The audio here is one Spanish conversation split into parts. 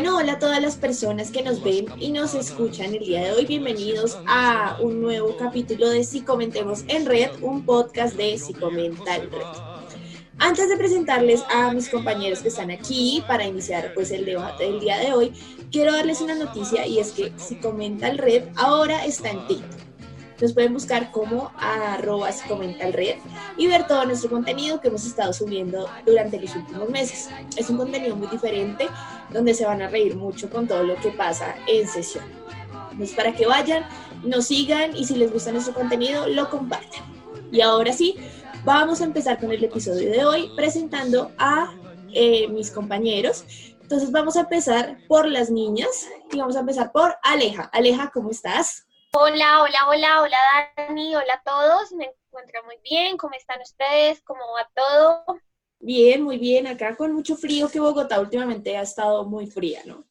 Bueno, hola a todas las personas que nos ven y nos escuchan el día de hoy. Bienvenidos a un nuevo capítulo de Si Comentemos en Red, un podcast de Si Comental Red. Antes de presentarles a mis compañeros que están aquí para iniciar pues el debate del día de hoy, quiero darles una noticia y es que Si Comental Red ahora está en TikTok. Nos pueden buscar como arroba red y ver todo nuestro contenido que hemos estado subiendo durante los últimos meses. Es un contenido muy diferente donde se van a reír mucho con todo lo que pasa en sesión. Entonces, para que vayan, nos sigan y si les gusta nuestro contenido, lo compartan. Y ahora sí, vamos a empezar con el episodio de hoy presentando a eh, mis compañeros. Entonces vamos a empezar por las niñas y vamos a empezar por Aleja. Aleja, ¿cómo estás? Hola, hola, hola, hola Dani, hola a todos, me encuentro muy bien, ¿cómo están ustedes? ¿Cómo va todo? Bien, muy bien, acá con mucho frío que Bogotá últimamente ha estado muy fría, ¿no?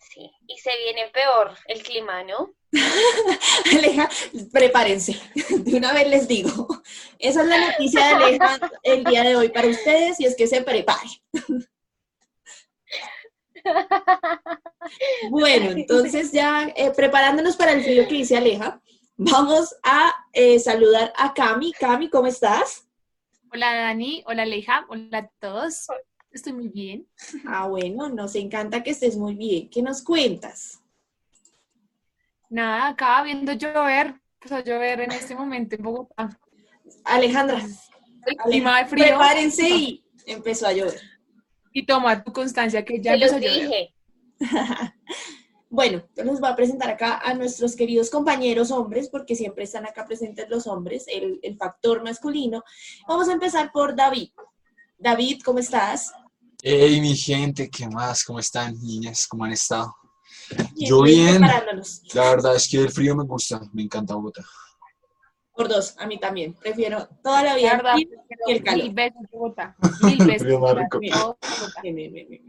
Sí, y se viene peor el clima, ¿no? Aleja, prepárense, de una vez les digo, esa es la noticia de Aleja el día de hoy para ustedes y es que se preparen. Bueno, entonces ya eh, preparándonos para el frío que dice Aleja, vamos a eh, saludar a Cami. Cami, ¿cómo estás? Hola Dani, hola Aleja, hola a todos. Estoy muy bien. Ah, bueno, nos encanta que estés muy bien. ¿Qué nos cuentas? Nada, acá viendo llover, pues a llover en este momento en Bogotá. Alejandra, el clima de frío. Prepárense y empezó a llover y tomar tu constancia que ya los dije. bueno, entonces les voy a presentar acá a nuestros queridos compañeros hombres, porque siempre están acá presentes los hombres, el, factor masculino. Vamos a empezar por David. David, ¿cómo estás? Hey, mi gente, ¿qué más? ¿Cómo están, niñas? ¿Cómo han estado? Yo bien. La verdad es que el frío me gusta, me encanta Bogotá. Por dos, a mí también. Prefiero toda la vida verdad, el calor. Mil veces Bogotá. Mil veces.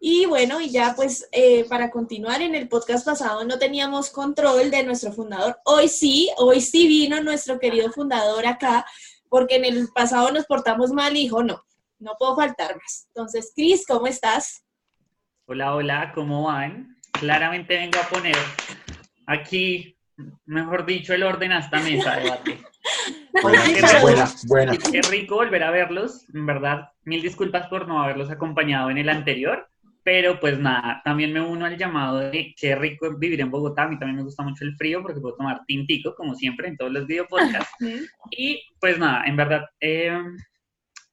Y bueno, y ya pues eh, para continuar, en el podcast pasado no teníamos control de nuestro fundador. Hoy sí, hoy sí vino nuestro querido fundador acá, porque en el pasado nos portamos mal y dijo, no, no puedo faltar más. Entonces, Cris, ¿cómo estás? Hola, hola, ¿cómo van? Claramente vengo a poner aquí mejor dicho, el orden hasta mesa debate. buena, buena, Qué rico volver a verlos, en verdad. Mil disculpas por no haberlos acompañado en el anterior, pero pues nada, también me uno al llamado de qué rico vivir en Bogotá. A mí también me gusta mucho el frío porque puedo tomar tintico, como siempre, en todos los video y pues nada, en verdad, eh,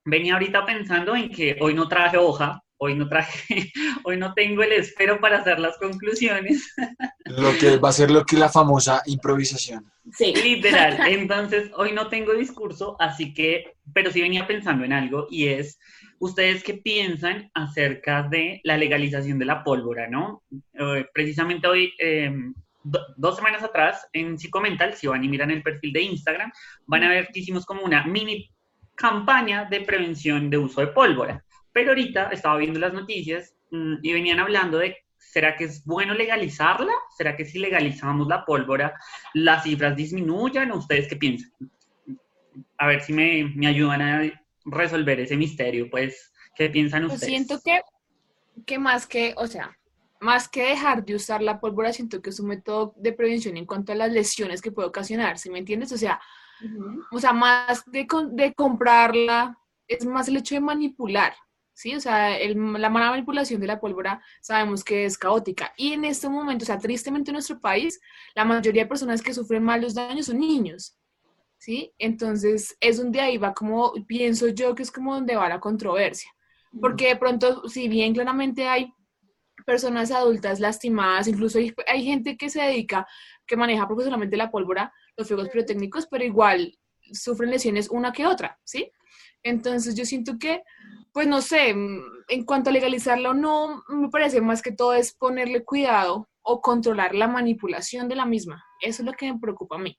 venía ahorita pensando en que hoy no traje hoja, hoy no traje, hoy no tengo el espero para hacer las conclusiones. Lo que va a ser lo que la famosa improvisación. Sí. Literal. Entonces, hoy no tengo discurso, así que, pero sí venía pensando en algo y es, ¿ustedes qué piensan acerca de la legalización de la pólvora, no? Eh, precisamente hoy, em, dos semanas atrás, en Psicomental, si van y miran el perfil de Instagram, van a ver que hicimos como una mini campaña de prevención de uso de pólvora. Pero ahorita estaba viendo las noticias mm, y venían hablando de, ¿será que es bueno legalizarla? ¿Será que si legalizamos la pólvora, las cifras disminuyan? ustedes qué piensan? A ver si me, ayudan a resolver ese misterio, pues, ¿qué piensan ustedes? siento que, que más que, o sea, más que dejar de usar la pólvora, siento que es un método de prevención en cuanto a las lesiones que puede ocasionar, ¿sí me entiendes? O sea, o sea más de, de comprarla, es más el hecho de manipular, ¿sí? O sea, la mala manipulación de la pólvora sabemos que es caótica. Y en este momento, o sea, tristemente en nuestro país, la mayoría de personas que sufren malos daños son niños, ¿sí? Entonces, es donde ahí va como, pienso yo que es como donde va la controversia. Porque de pronto, si bien claramente hay personas adultas lastimadas, incluso hay, hay gente que se dedica, que maneja profesionalmente la pólvora, los fuegos pirotécnicos, pero igual sufren lesiones una que otra, ¿sí? Entonces yo siento que pues no sé, mm, en cuanto a legalizarla o no, me parece más que todo es ponerle cuidado o controlar la manipulación de la misma. Eso es lo que me preocupa a mí.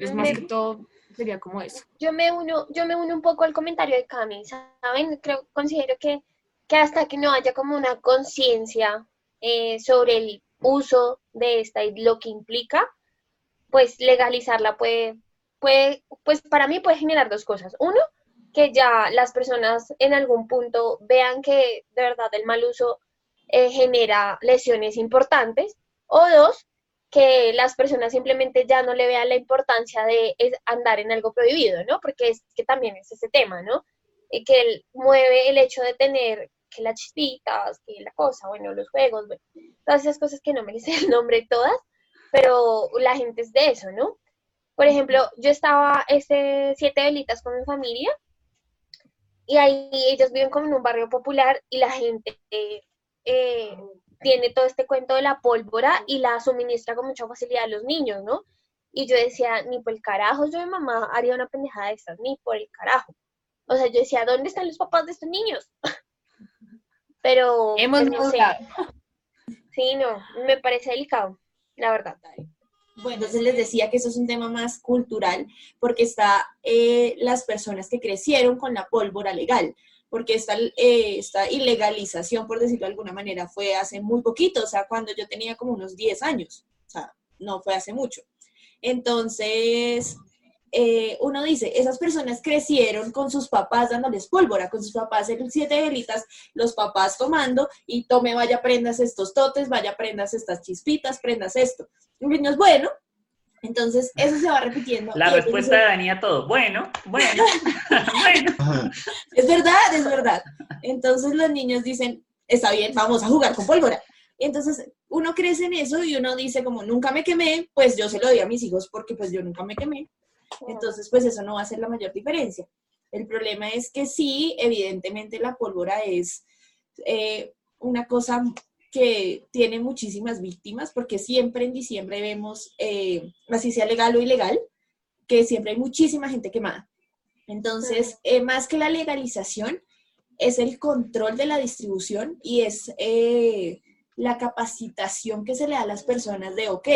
Es más que todo, sería como eso. Yo me uno, yo me uno un poco al comentario de Cami, ¿saben? Creo, considero que, que hasta que no haya como una conciencia eh, sobre el uso de esta y lo que implica, pues legalizarla puede, pues para mí puede generar dos cosas. Uno, que ya las personas en algún punto vean que de verdad el mal uso eh, genera lesiones importantes, o dos, que las personas simplemente ya no le vean la importancia de andar en algo prohibido, ¿no? Porque es que también es ese tema, ¿no? Y que él mueve el hecho de tener que las chispitas, que la cosa, bueno, los juegos, todas esas cosas que no me sé el nombre todas, pero la gente es de eso, ¿no? Por ejemplo, yo estaba ese siete velitas con mi familia y ahí ellos viven como en un barrio popular y la gente eh, tiene todo este cuento de la pólvora y la suministra con mucha facilidad a los niños, ¿no? Y yo decía, ni por el carajo yo de mamá haría una pendejada de estas, ni por el carajo. O sea, yo decía, ¿dónde están los papás de estos niños? Pero... Hemos pues, Sí, no, me parece delicado, la verdad. Bueno, entonces les decía que eso es un tema más cultural, porque está eh, las personas que crecieron con la pólvora legal, porque esta, eh, esta ilegalización, por decirlo de alguna manera, fue hace muy poquito, o sea, cuando yo tenía como unos 10 años, o sea, no fue hace mucho. Entonces, eh, uno dice, esas personas crecieron con sus papás dándoles pólvora, con sus papás en siete velitas, los papás tomando y tome, vaya, prendas estos totes, vaya, prendas estas chispitas, prendas esto. Y niños, bueno, entonces, eso se va repitiendo. La respuesta de Dani a todo. Bueno, bueno, bueno. Es verdad, es verdad. Entonces los niños dicen, está bien, vamos a jugar con pólvora. entonces uno crece en eso y uno dice como nunca me quemé, pues yo se lo doy a mis hijos porque pues yo nunca me quemé. Entonces pues eso no va a ser la mayor diferencia. El problema es que sí, evidentemente la pólvora es eh, una cosa que tiene muchísimas víctimas, porque siempre en diciembre vemos, eh, así sea legal o ilegal, que siempre hay muchísima gente quemada. Entonces, eh, más que la legalización, es el control de la distribución y es eh, la capacitación que se le da a las personas de, ok,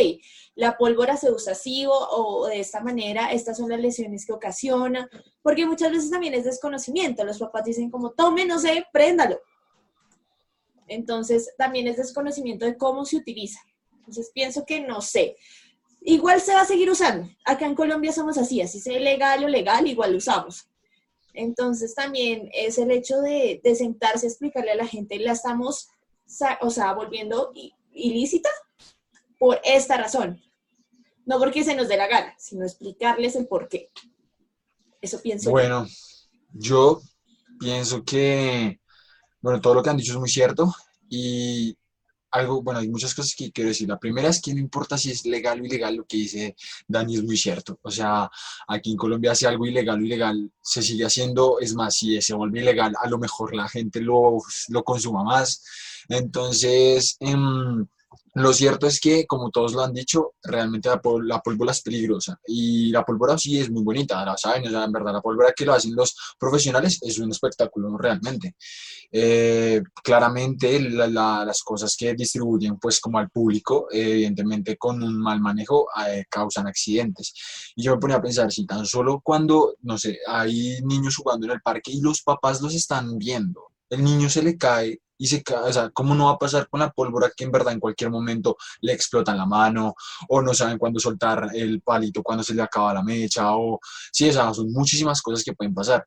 la pólvora se usa así o, de esta manera, estas son las lesiones que ocasiona, porque muchas veces también es desconocimiento. Los papás dicen como, tome, no sé, préndalo. Entonces, también es desconocimiento de cómo se utiliza. Entonces, pienso que no sé. Igual se va a seguir usando. Acá en Colombia somos así, así sea legal o legal, igual lo usamos. Entonces, también es el hecho de, sentarse a explicarle a la gente, la estamos, o sea, volviendo ilícita por esta razón. No porque se nos dé la gana, sino explicarles el por qué. Eso pienso. Bueno, yo pienso que bueno, todo lo que han dicho es muy cierto y algo, bueno, hay muchas cosas que quiero decir. La primera es que no importa si es legal o ilegal, lo que dice Dani es muy cierto. O sea, aquí en Colombia si algo ilegal o ilegal se sigue haciendo, es más, si se vuelve ilegal, a lo mejor la gente lo, lo consuma más. Entonces, em, lo cierto es que, como todos lo han dicho, realmente la, pólvora es peligrosa y la pólvora sí es muy bonita, la saben, o sea, en verdad la pólvora que lo hacen los profesionales es un espectáculo realmente. Eh, claramente las cosas que distribuyen pues como al público, evidentemente con un mal manejo eh, causan accidentes. Y yo me ponía a pensar, si tan solo cuando, no sé, hay niños jugando en el parque y los papás los están viendo, el niño se le cae y se o sea, ¿cómo no va a pasar con la pólvora que en verdad en cualquier momento le explota la mano o no saben cuándo soltar el palito, cuando se le acaba la mecha o sí, o sea, son muchísimas cosas que pueden pasar.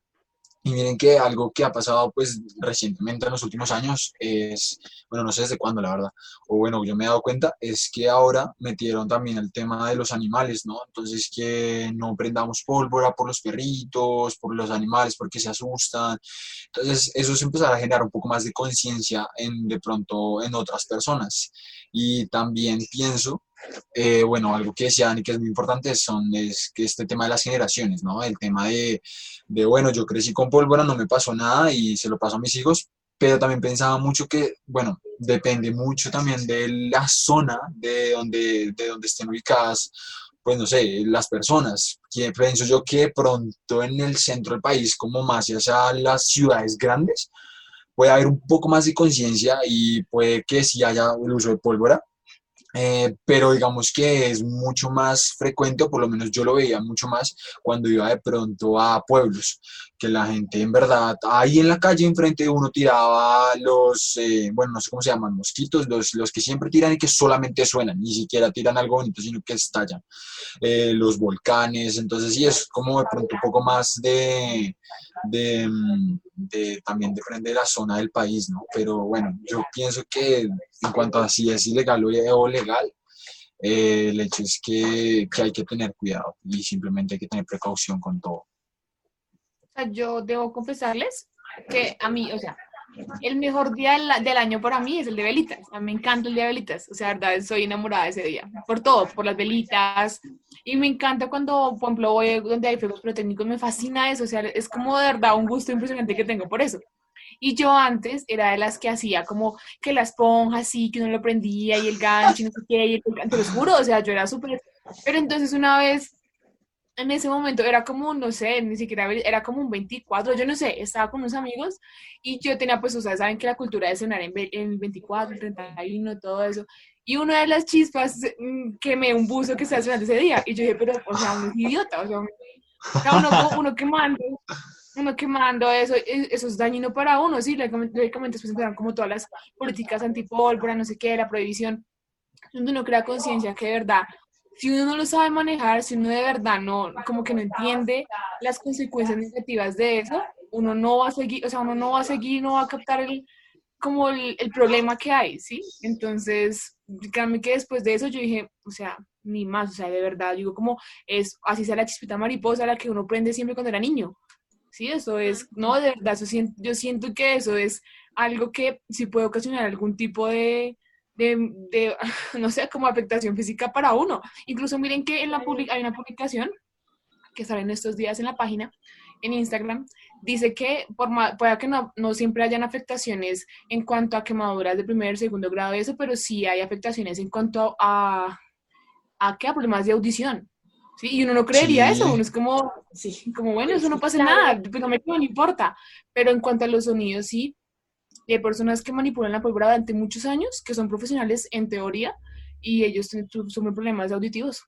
Y miren que algo que ha pasado pues recientemente en los últimos años es, bueno, no sé desde cuándo la verdad, o bueno, yo me he dado cuenta, es que ahora metieron también el tema de los animales, ¿no? Entonces que no prendamos pólvora por los perritos, por los animales, porque se asustan. Entonces eso es empezar a generar un poco más de conciencia en, de pronto en otras personas. Y también pienso eh, bueno, algo que decían y que es muy importante son es que este tema de las generaciones, ¿no? El tema de, de, bueno, yo crecí con pólvora, no me pasó nada y se lo paso a mis hijos, pero también pensaba mucho que, bueno, depende mucho también de la zona de donde, de donde estén ubicadas, pues no sé, las personas. Que pienso yo que pronto en el centro del país, como más hacia las ciudades grandes, puede haber un poco más de conciencia y puede que si haya el uso de pólvora, eh, pero digamos que es mucho más frecuente, o por lo menos yo lo veía mucho más cuando iba de pronto a pueblos, que la gente en verdad, ahí en la calle enfrente de uno tiraba los, eh, bueno, no sé cómo se llaman, mosquitos, los, los que siempre tiran y que solamente suenan, ni siquiera tiran algo bonito, sino que estallan, eh, los volcanes, entonces sí, es como de pronto un poco más de, de, mm, de también de la zona del país, ¿no? Pero bueno, yo pienso que en cuanto a si es ilegal o legal, eh, el hecho es que, que hay que tener cuidado y simplemente hay que tener precaución con todo yo debo confesarles que a mí, o sea, el mejor día del, año para mí es el de velitas. A mí me encanta el día de velitas. O sea, verdad, soy enamorada de ese día. Por todo, por las velitas. Y me encanta cuando, por ejemplo, voy donde hay fuegos pirotécnicos. Me fascina eso. O sea, es como de verdad un gusto impresionante que tengo por eso. Y yo antes era de las que hacía como que la esponja así, que uno lo prendía y el gancho y no sé qué. Y el, te lo juro, o sea, yo era súper... Pero entonces una vez en ese momento era como, no sé, ni siquiera era como un 24, yo no sé, estaba con unos amigos y yo tenía, pues, ustedes saben que la cultura de cenar en, el 24, el 31, todo eso. Y una de las chispas mm, quemé un buzo que estaba cenando ese día. Y yo dije, pero, o sea, uno es idiota, o sea, uno, uno quemando, uno quemando eso, e, eso es dañino para uno, sí, lógicamente después empezaron como todas las políticas antipólvora, no sé qué, la prohibición, donde uno crea conciencia que de verdad si uno no lo sabe manejar, si uno de verdad no, como que no entiende las consecuencias negativas de eso, uno no va a seguir, o sea, uno no va a seguir, no va a captar el, como el, problema que hay, ¿sí? Entonces, créanme que después de eso yo dije, o sea, ni más, o sea, de verdad, digo como es, así sea la chispita mariposa la que uno prende siempre cuando era niño, ¿sí? Eso es, no, de verdad, yo siento que eso es algo que sí puede ocasionar algún tipo de, de, no sé, como afectación física para uno. Incluso miren que en la hay una publicación que sale en estos días en la página, en Instagram, dice que por puede que no, no, siempre hayan afectaciones en cuanto a quemaduras de primer, segundo grado y eso, pero sí hay afectaciones en cuanto a, a, ¿qué? a problemas de audición. ¿sí? Y uno no creería eso, uno es como, sí, como bueno, eso no pasa nada, pues no me no importa. Pero en cuanto a los sonidos, sí, hay personas que manipulan la pólvora durante muchos años, que son profesionales en teoría, y ellos sufren problemas auditivos.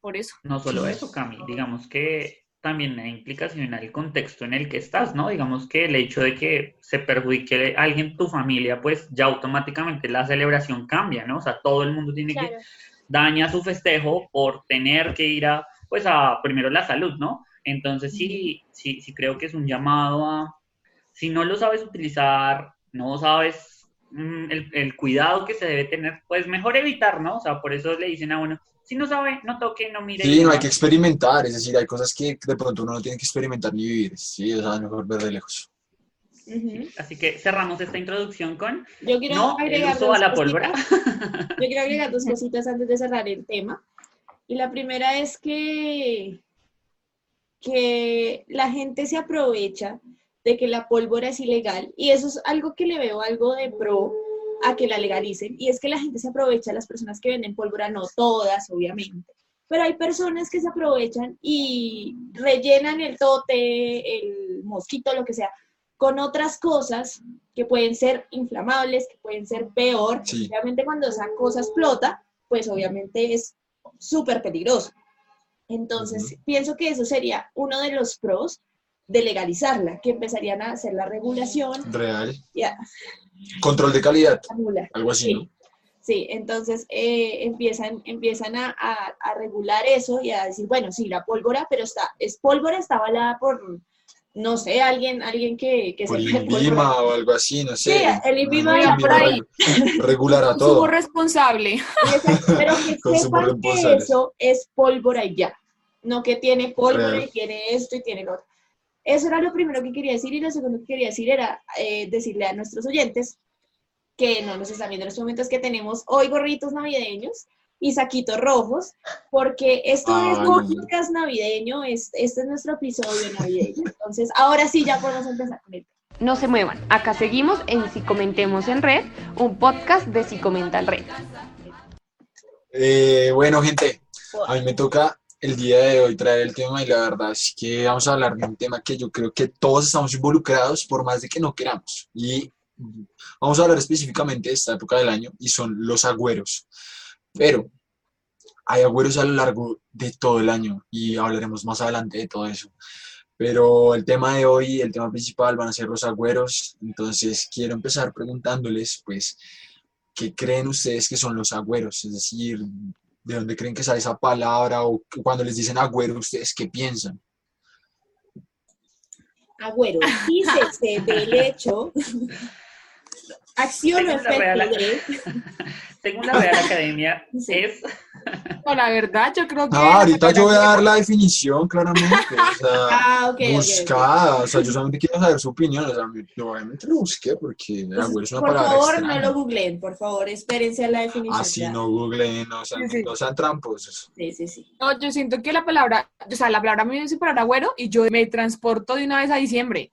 Por eso. No solo eso, Cami, digamos que también hay implicación en el contexto en el que estás, ¿no? Digamos que el hecho de que se perjudique a alguien, tu familia, pues ya automáticamente la celebración cambia, ¿no? O sea, todo el mundo tiene que daña su festejo por tener que ir a, pues a primero la salud, ¿no? Entonces sí, sí, sí creo que es un llamado a, si no lo sabes utilizar no sabes mm, el, cuidado que se debe tener, pues mejor evitar, ¿no? O sea, por eso le dicen a uno, si no sabe, no toque, no mire. Sí, no hay que experimentar, es decir, hay cosas que de pronto uno no tiene que experimentar ni vivir, sí, o sea, mejor ver de lejos. así que cerramos esta introducción con Yo quiero no, agregar a la pólvora. Yo quiero agregar dos cositas antes de cerrar el tema. Y la primera es que, que la gente se aprovecha de que la pólvora es ilegal y eso es algo que le veo algo de pro a que la legalicen y es que la gente se aprovecha, las personas que venden pólvora, no todas obviamente, pero hay personas que se aprovechan y rellenan el tote, el mosquito, lo que sea, con otras cosas que pueden ser inflamables, que pueden ser peor. Obviamente cuando esa cosa explota, pues obviamente es súper peligroso. Entonces, pienso que eso sería uno de los pros de legalizarla, que empezarían a hacer la regulación. Real. Control de calidad. Algo así. Sí, sí entonces eh, empiezan, empiezan a, regular eso y a decir, bueno, sí, la pólvora, pero está, es pólvora, está avalada por, no sé, alguien, alguien que, que por el INVIMA o algo así, no sé. Sí, el INVIMA por ahí. Regular a todo. responsable. pero que sepan que eso es pólvora y ya. No que tiene pólvora y tiene esto y tiene lo otro. Eso era lo primero que quería decir y lo segundo que quería decir era eh, decirle a nuestros oyentes que no nos están viendo en estos momentos que tenemos hoy gorritos navideños y saquitos rojos, porque esto es un podcast navideño, es, este es nuestro episodio navideño. Entonces, ahora sí ya podemos empezar con el No se muevan, acá seguimos en Si Comentemos en Red, un podcast de Si Comenta en Red. Eh, bueno, gente, a mí me toca el día de hoy traer el tema y la verdad es que vamos a hablar de un tema que yo creo que todos estamos involucrados por más de que no queramos. Y vamos a hablar específicamente de esta época del año y son los agüeros. Pero hay agüeros a lo largo de todo el año y hablaremos más adelante de todo eso. Pero el tema de hoy, el tema principal van a ser los agüeros. Entonces quiero empezar preguntándoles, pues, ¿qué creen ustedes que son los agüeros? Es decir, ¿de dónde creen que sale esa palabra? O cuando les dicen agüero, ¿ustedes qué piensan? Agüero, dícese del hecho, acción o efecto de... Según la Real Academia, Sí. es No, la verdad, yo creo que. Ah, ahorita yo voy a dar la definición, claramente. O sea, Ah, ok, ok, ok. buscada. O sea, yo solamente quiero saber su opinión. O sea, yo obviamente lo busqué porque el agüero es una por palabra favor, extraña. no lo googleen, por favor, espérense a la definición. Así ya. no googleen, no sean, Sí, sí. no sean tramposos. Sí, sí, sí. No, yo siento que la palabra, o sea, la palabra me dice palabra agüero y yo me transporto de una vez a diciembre.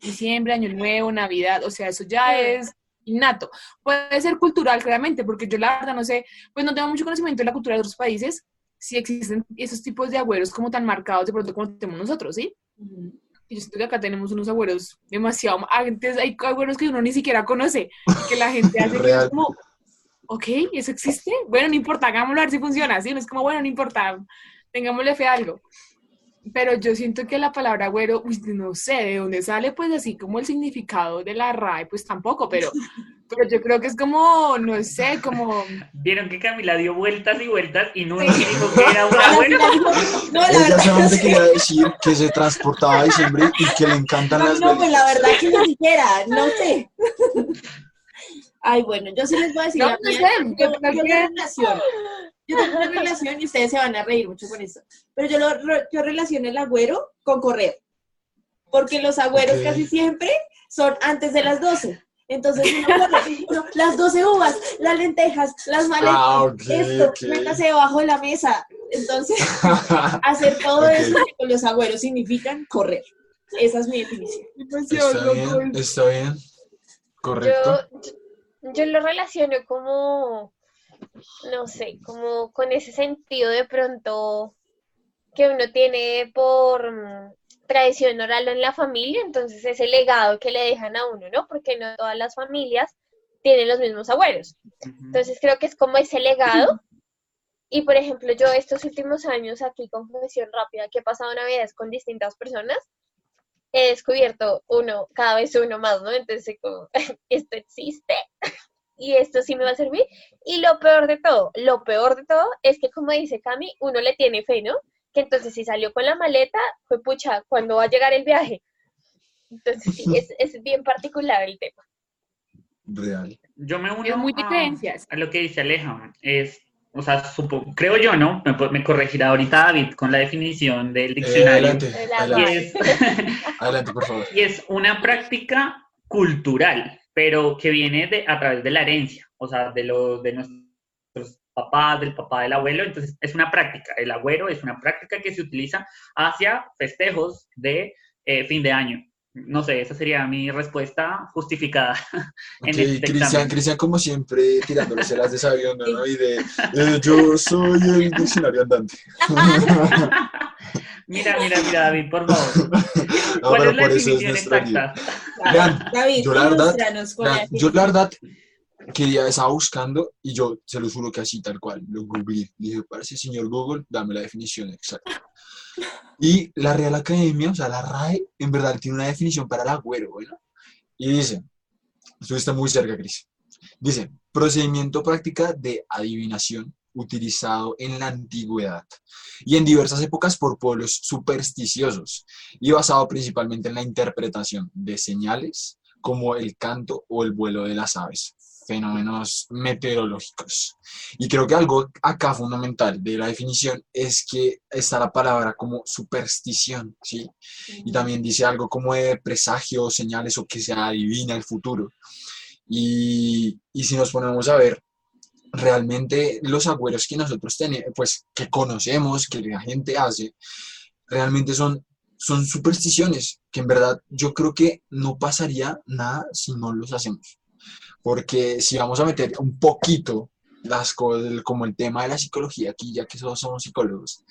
Diciembre, Año Nuevo, Navidad, o sea, eso ya es innato. Puede ser cultural, claramente, porque yo la verdad no sé, pues no tengo mucho conocimiento de la cultura de otros países, si existen esos tipos de agüeros como tan marcados de pronto como tenemos nosotros, ¿sí? Yo siento que acá tenemos unos agüeros demasiado, antes hay agüeros que uno ni siquiera conoce y que la gente hace que como, ok, ¿eso existe? Bueno, no importa, hagámoslo a ver si funciona, ¿sí? No es como, bueno, no importa, tengámosle fe a algo. Pero yo siento que la palabra güero, uy, no sé de dónde sale, pues así como el significado de la RAE, pues tampoco, pero, pero yo creo que es como, no sé, como, Vieron que Camila dio vueltas y vueltas y no dijo que era un agüero. No, la Ella verdad, no solamente sé. quería decir que se transportaba a diciembre y que le encantan No, las no, pues la verdad que ni siquiera, no sé. Ay, bueno, yo sí les voy a decir No, la no mía. sé, Yo, yo yo Yo tengo una relación y ustedes se van a reír mucho con esto. Pero yo, lo, yo relaciono el agüero con correr. Porque los agüeros casi siempre son antes de las 12. Entonces uno corre, uno, las 12 uvas, las lentejas, las maletas, Ah, esto, ok. métase debajo de la mesa. Entonces, hacer todo eso con los agüeros significan correr. Esa es mi definición. Está bien, está bien. Correcto. Yo, yo lo relaciono como, no sé, como con ese sentido de pronto que uno tiene por mm, tradición oral en la familia, entonces ese legado que le dejan a uno, ¿no? Porque no todas las familias tienen los mismos abuelos. Entonces creo que es como ese legado. Y por ejemplo, yo estos últimos años aquí, confesión rápida, que he pasado navidades con distintas personas, he descubierto uno, cada vez uno más, ¿no? Entonces, como, esto existe y esto sí me va a servir. Y lo peor de todo, lo peor de todo es que, como dice Cami, uno le tiene fe, ¿no? Que entonces si salió con la maleta, fue pucha, ¿cuándo va a llegar el viaje? Entonces sí, es, es bien particular el tema. Real. Yo me uno Es muy a- lo que dice Aleja. Es, o sea, supo- creo yo, ¿no? Me, me corregirá ahorita David con la definición del Eh, diccionario. adelante, La y, adelante, es, adelante, por favor. y es una práctica cultural, pero que viene de, a través de la herencia, o sea, de, lo, de nuestros papás, del papá del abuelo. Entonces, es una práctica. El agüero es una práctica que se utiliza hacia festejos de eh, fin de año. No sé, esa sería mi respuesta justificada. en Ok, este Cristian. Cristian como siempre tirándoles las de sabiendo, ¿no? Y de, eh, yo soy el diccionario andante. Mira, mira, mira, David, por favor. No, ¿Cuál pero es la por eso es definición nuestra guía. exacta? Vean, David, yo la verdad- yo la verdad quería, estaba buscando y yo se lo juro que así tal cual, lo googleé. Dije, parece señor Google, dame la definición exacta. Y la Real Academia, o sea, la RAE, en verdad tiene una definición para el agüero, ¿bueno? Y dice, estuviste muy cerca, Cris. Dice, procedimiento práctica de adivinación utilizado en la antigüedad y en diversas épocas por pueblos supersticiosos y basado principalmente en la interpretación de señales como el canto o el vuelo de las aves, fenómenos meteorológicos. Y creo que algo acá fundamental de la definición es que está la palabra como superstición, ¿sí? Y también dice algo como de presagio, señales o que se adivina el futuro. Y, y si nos ponemos a ver, realmente los agüeros que nosotros tenemos, pues que conocemos, que la gente hace, realmente son, son supersticiones, que en verdad yo creo que no pasaría nada si no los hacemos. Porque si vamos a meter un poquito las cosas, como el tema de la psicología aquí, ya que todos somos psicólogos,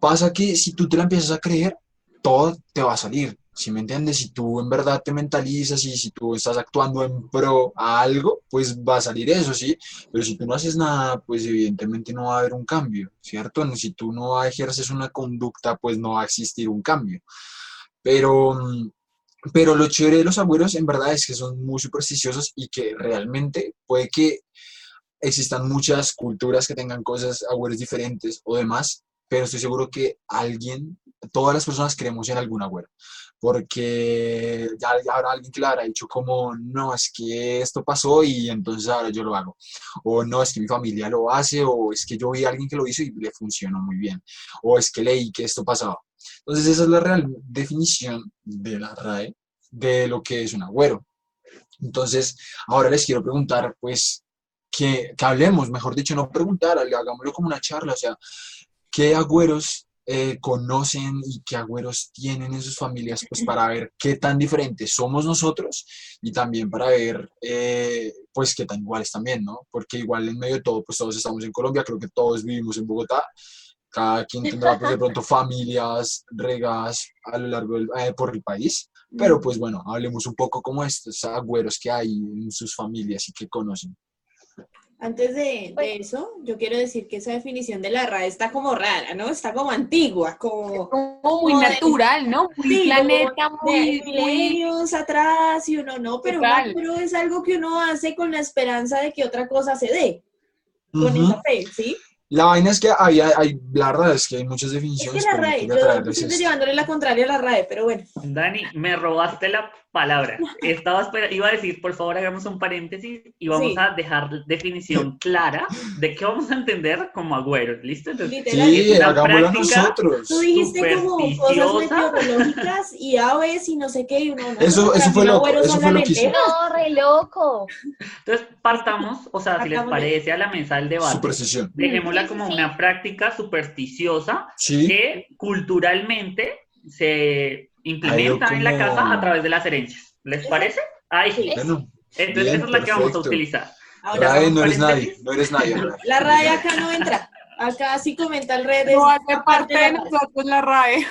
pasa que si tú te la empiezas a creer, todo te va a salir. Si me entiendes? Si tú en verdad te mentalizas y si tú estás actuando en pro a algo, pues va a salir eso, ¿sí? Pero si tú no haces nada, pues evidentemente no va a haber un cambio, ¿cierto? Si tú no ejerces una conducta, pues no va a existir un cambio. Pero, pero lo chévere de los abuelos en verdad es que son muy supersticiosos y que realmente puede que existan muchas culturas que tengan cosas, agüeros diferentes o demás, pero estoy seguro que alguien, todas las personas creemos en algún agüero porque ya, habrá alguien que le habrá dicho como, no, es que esto pasó y entonces ahora yo lo hago, o no, es que mi familia lo hace, o es que yo vi a alguien que lo hizo y le funcionó muy bien, o es que leí que esto pasaba. Entonces esa es la real definición de la RAE de lo que es un agüero. Entonces, ahora les quiero preguntar, pues, que, que hablemos, mejor dicho, no preguntar, hagámoslo como una charla, o sea, ¿qué agüeros eh, conocen y qué agüeros tienen en sus familias, pues para ver qué tan diferentes somos nosotros y también para ver, eh, pues qué tan iguales también, ¿no? Porque igual en medio de todo, pues todos estamos en Colombia, creo que todos vivimos en Bogotá, cada quien tendrá pues de pronto familias regadas a lo largo del, eh, por el país, pero pues bueno, hablemos un poco como estos agüeros que hay en sus familias y que conocen. Antes de, Pues eso, yo quiero decir que esa definición de la RAE está como rara, ¿no? Está como antigua, como Como muy Como de- natural, ¿no? Muy Sí, planeta, muy, muy... milenios atrás y uno no, pero es algo que uno hace con la esperanza de que otra cosa se dé, con esa fe, ¿sí? La vaina es que había, hay, la verdad es que hay muchas Es que definiciones, la pero no RAE, yo siempre esto. llevándole la contraria a la RAE, pero bueno. Dani, me robaste la palabra. Estaba iba a decir, por favor, hagamos un paréntesis y vamos Sí. a dejar definición clara de qué vamos a entender como agüeros. ¿Listo? Entonces, Literal. Sí, es una hagámoslo práctica nosotros. Tú dijiste como cosas meteorológicas y aves y no sé qué, y uno no. Eso- para eso fue loco, agüero eso fue loquísimo. No, re loco. entonces partamos, o sea, si les parece a la mesa del debate, Superstición. dejémosla Sí, como sí. una práctica supersticiosa Sí. que culturalmente se implementa en la casa a través de las herencias. ¿Les parece? Ahí sí. Bueno, Entonces Bien, esa es la que vamos a utilizar. Ahora, Rae, no eres nadie, no eres nadie. Rae. la RAE acá no entra. Acá sí comenta el red. No hace aparte parte de la RAE. nosotros la RAE.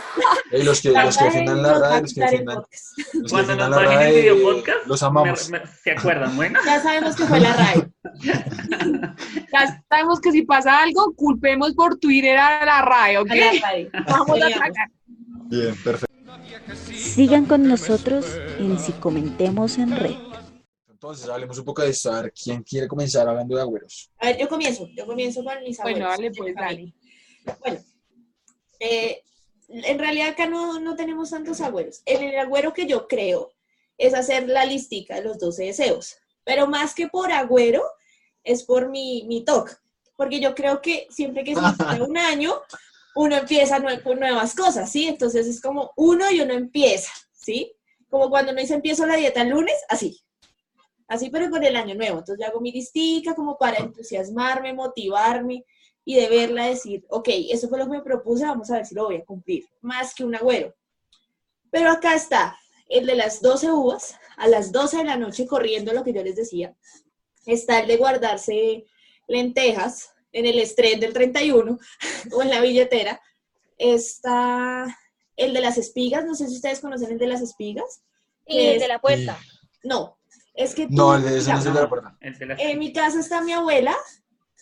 Eh, los que, La los que defiendan la RAE, los que defiendan, podcast. los que Cuando nos la el video podcast, los amamos. me- me- ¿se acuerdan? Bueno, Ya sabemos que fue la RAE. Ya sabemos que si pasa algo, culpemos por Twitter a la RAE, ¿ok? A la RAE. Vamos a atacar. Bien, perfecto. Sigan con nosotros en Si Comentemos en Red. Entonces, hablemos un poco de esto. A ver, ¿quién quiere comenzar hablando de agüeros? A ver, yo comienzo. Yo comienzo con mis abuelos. Bueno, dale pues. Dani. Bueno, eh, en realidad acá no, no tenemos tantos agüeros. En el agüero que yo creo es hacer la listica de los 12 deseos. Pero más que por agüero, es por mi, mi toque. Porque yo creo que siempre que se un año, uno empieza nue- con nuevas cosas, ¿sí? Entonces es como uno y uno empieza, ¿sí? Como cuando uno dice empiezo la dieta el lunes, así. Así, pero con el año nuevo. Entonces yo hago mi listica como para entusiasmarme, motivarme y de verla decir, ok, eso fue lo que me propuse, vamos a ver si lo voy a cumplir. Más que un agüero. Pero acá está el de las 12 uvas, a las 12 de la noche corriendo, lo que yo les decía. Está el de guardarse lentejas en el estrés del 31 o en la billetera. Está el de las espigas, no sé si ustedes conocen el de las espigas. Y el de la puerta. No, es que tú, No, el de ese no es el de la No, puerta. el de la- en mi casa está mi abuela,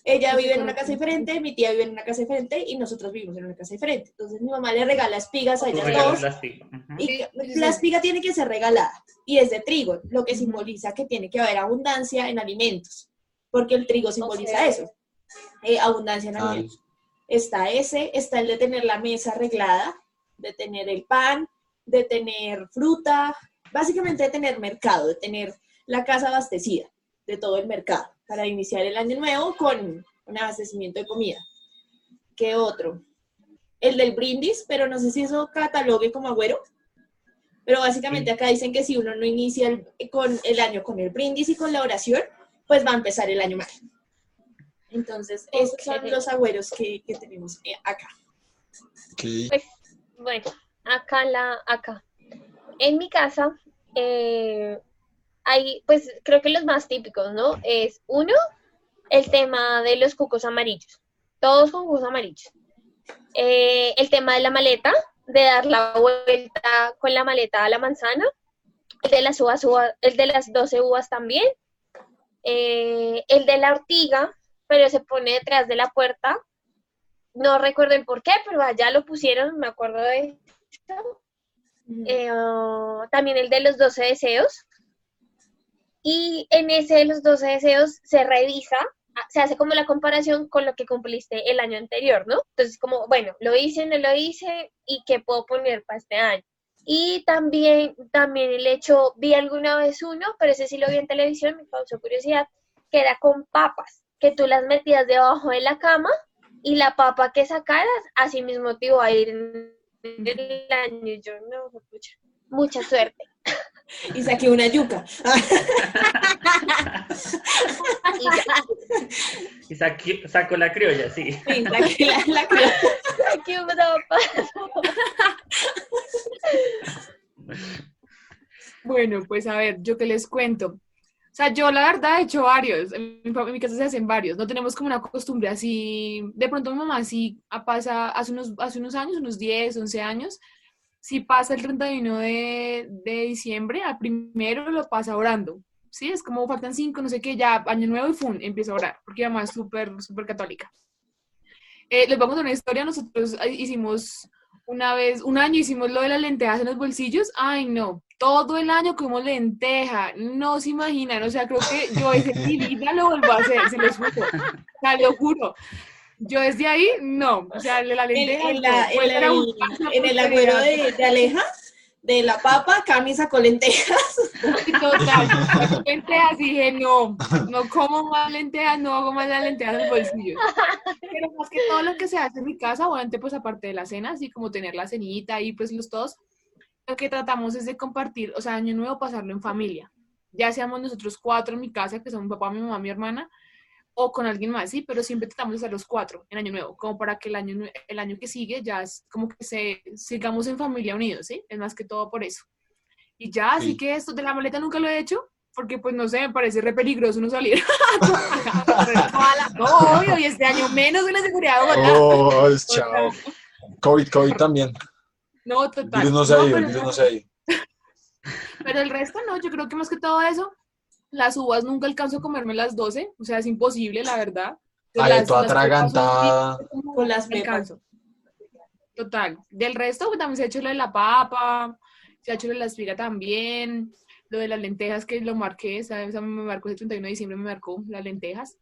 ella vive en una casa diferente, mi tía vive en una casa diferente y nosotros vivimos en una casa diferente. Entonces mi mamá le regala espigas a tú ellas regalas dos las. Ujú. y Sí, sí, la sí. espiga tiene que ser regalada y es de trigo, lo que simboliza que tiene que haber abundancia en alimentos, porque el trigo simboliza eso, eh, abundancia en Ah, alimentos. Está ese, está el de tener la mesa arreglada, de tener el pan, de tener fruta, básicamente de tener mercado, de tener la casa abastecida de todo el mercado para iniciar el año nuevo con un abastecimiento de comida. ¿Qué otro? El del brindis, pero no sé si eso catalogue como agüero. Pero básicamente acá dicen que si uno no inicia el, con el año con el brindis y con la oración, pues va a empezar el año mal. Entonces, esos son los agüeros que, que tenemos eh, acá. Pues, bueno, acá la, acá. En mi casa, eh, hay, pues creo que los más típicos, ¿no? Es uno, el tema de los cucos amarillos. Todos con cucos amarillos. Eh, el tema de la maleta, de dar la vuelta con la maleta a la manzana, el de las uvas, uvas- el de las 12 uvas también, eh, el de la ortiga, pero se pone detrás de la puerta. No recuerdo el por qué, pero allá lo pusieron, me acuerdo de eso. Eh, también el de los 12 deseos. Y en ese de los 12 deseos se revisa, ah, se hace como la comparación con lo que cumpliste el año anterior, ¿no? Entonces, como, bueno, lo hice, no lo hice, y qué puedo poner para este año. Y también, también el hecho, vi alguna vez uno, pero ese sí lo vi en televisión, me causó curiosidad, que era con papas, que tú las metías debajo de la cama y la papa que sacaras, así mismo te iba a ir en el año. Yo no, pucha, mucha suerte. Y saqué una yuca. Y saqué- sacó la criolla, sí. Sí, saqué la, la crema. aquí una. Bueno, pues a ver, yo qué les cuento. O sea, yo la verdad he hecho varios. En mi, fa- en mi casa se hacen varios. No tenemos como una costumbre así. De pronto mi mamá sí a- pasa hace unos, hace unos años, unos 10, 11 años. Si pasa el 31 de, de diciembre, al primero lo pasa orando. Sí, es como faltan cinco, no sé qué, ya año nuevo y fun, empieza a orar, porque mamá es súper, súper católica. Eh, les vamos a una historia, nosotros hicimos una vez, un año hicimos lo de las lentejas en los bolsillos, ay no, todo el año comimos lenteja, no se imaginan, o sea, creo que yo ese mi lo vuelvo a hacer, se los juro, o sea, lo juro. Yo desde ahí, no, o sea, la En, lenteja... en la- no, fue en la el, en el agüero de, de Aleja, de la papa, camisa con lentejas. Total, las lentejas dije, no, no como más lentejas, no hago más las lentejas en el bolsillo. Pero más que todo lo que se hace en mi casa, obviamente pues aparte de la cena, así como tener la cenita y pues los todos, lo que tratamos es de compartir, o sea, año nuevo pasarlo en familia. Ya seamos nosotros cuatro en mi casa, que son mi papá, mi mamá, mi hermana, o con alguien más, sí, pero siempre tratamos de estar los cuatro en año nuevo, como para que el año, el año que sigue ya es como que se sigamos en familia unidos, ¿sí? Es más que todo por eso. Y ya, así Sí. que esto de la maleta nunca lo he hecho, porque pues no sé, me parece re peligroso no salir. no, obvio, y este año menos en la seguridad de. Oh, chao. COVID, COVID también. No, total. Virus no se ha ido, el pero, virus no se ha ido. pero el resto no, yo creo que más que todo eso, las uvas nunca alcanzo a comerme las 12, o sea, es imposible, la verdad. Ay, Las- toda atragantada. Con las me alcanzo. Total. Del resto, pues, también se ha hecho lo de la papa, se ha hecho lo de la espiga también, lo de las lentejas que lo marqué, ¿sabes? O sea, me marcó el 31 de diciembre, me marcó las lentejas.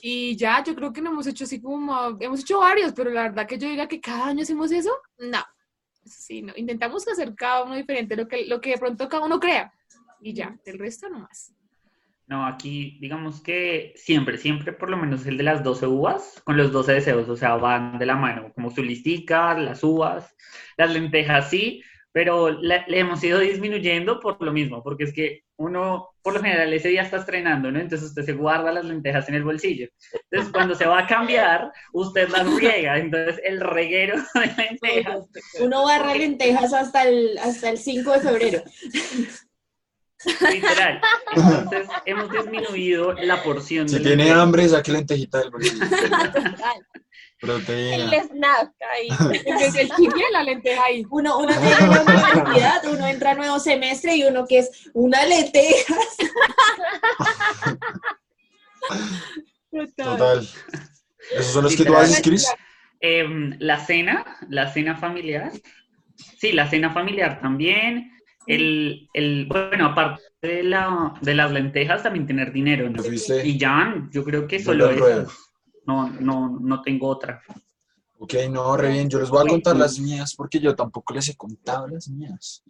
Y ya, yo creo que no hemos hecho así como, hemos hecho varios, pero la verdad que yo diga que cada año hacemos eso, no. Sí, no. Intentamos hacer cada uno diferente, lo que, lo que de pronto cada uno crea. Y ya, del resto no más. No, aquí digamos que siempre, siempre por lo menos el de las 12 uvas con los 12 deseos, o sea, van de la mano, como su listica, las uvas, las lentejas sí, pero la- le hemos ido disminuyendo por lo mismo, porque es que uno, por lo general, ese día está estrenando, ¿no? Entonces usted se guarda las lentejas en el bolsillo. Entonces cuando se va a cambiar, usted las riega, entonces el reguero de lentejas. Uno barra lentejas hasta el, hasta el 5 de febrero. Literal. Entonces hemos disminuido la porción Si de tiene lentejas. hambre, saque lentejita del bolsillo. Total. Proteína. El snack ahí. Del chicle, la lenteja ahí. Uno, uno llega a la universidad, uno entra a nuevo semestre y uno que es una lenteja. Total. ¿Esos son los que tú haces, Chris? Em, la cena, la cena familiar. Sí, la cena familiar también. El, el, bueno, aparte de, la, de las lentejas, también tener dinero, ¿no? Y ya, yo creo que solo eso. No, no, no tengo otra. Ok, no, re bien. Yo les voy a contar las mías porque yo tampoco les he contado las mías.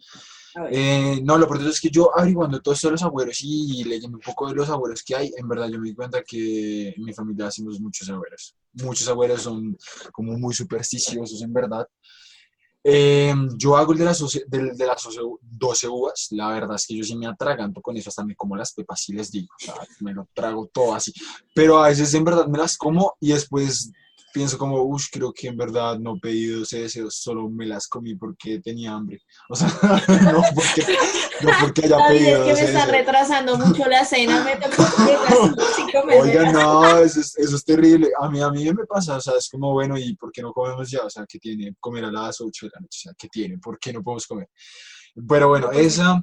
Eh, no, lo peor es que yo averiguando todo esto de los abuelos y leyendo un poco de los abuelos que hay, en verdad yo me di cuenta que en mi familia hacemos muchos abuelos. Muchos abuelos son como muy supersticiosos, en verdad. Eh, yo hago el de las, doce- del- de, las doce- 12 uvas, la verdad es que yo sí me atraganto con eso, hasta me como las pepas, sí les digo, me lo trago todo así. Pero a veces en verdad me las como y después pienso como, uff, creo que en verdad no pedí 12 deseos, solo me las comí porque tenía hambre. O sea, no porque, no porque haya David, pedido es que 12 me está retrasando mucho la cena, me tocó cinco Oiga, meses. no, eso es, eso es terrible. A mí, a mí me pasa, o sea, es como, bueno, ¿y por qué no comemos ya? O sea, ¿qué tiene comer a las 8 de la noche? O sea, ¿qué tiene? ¿Por qué no podemos comer? Pero bueno, esa,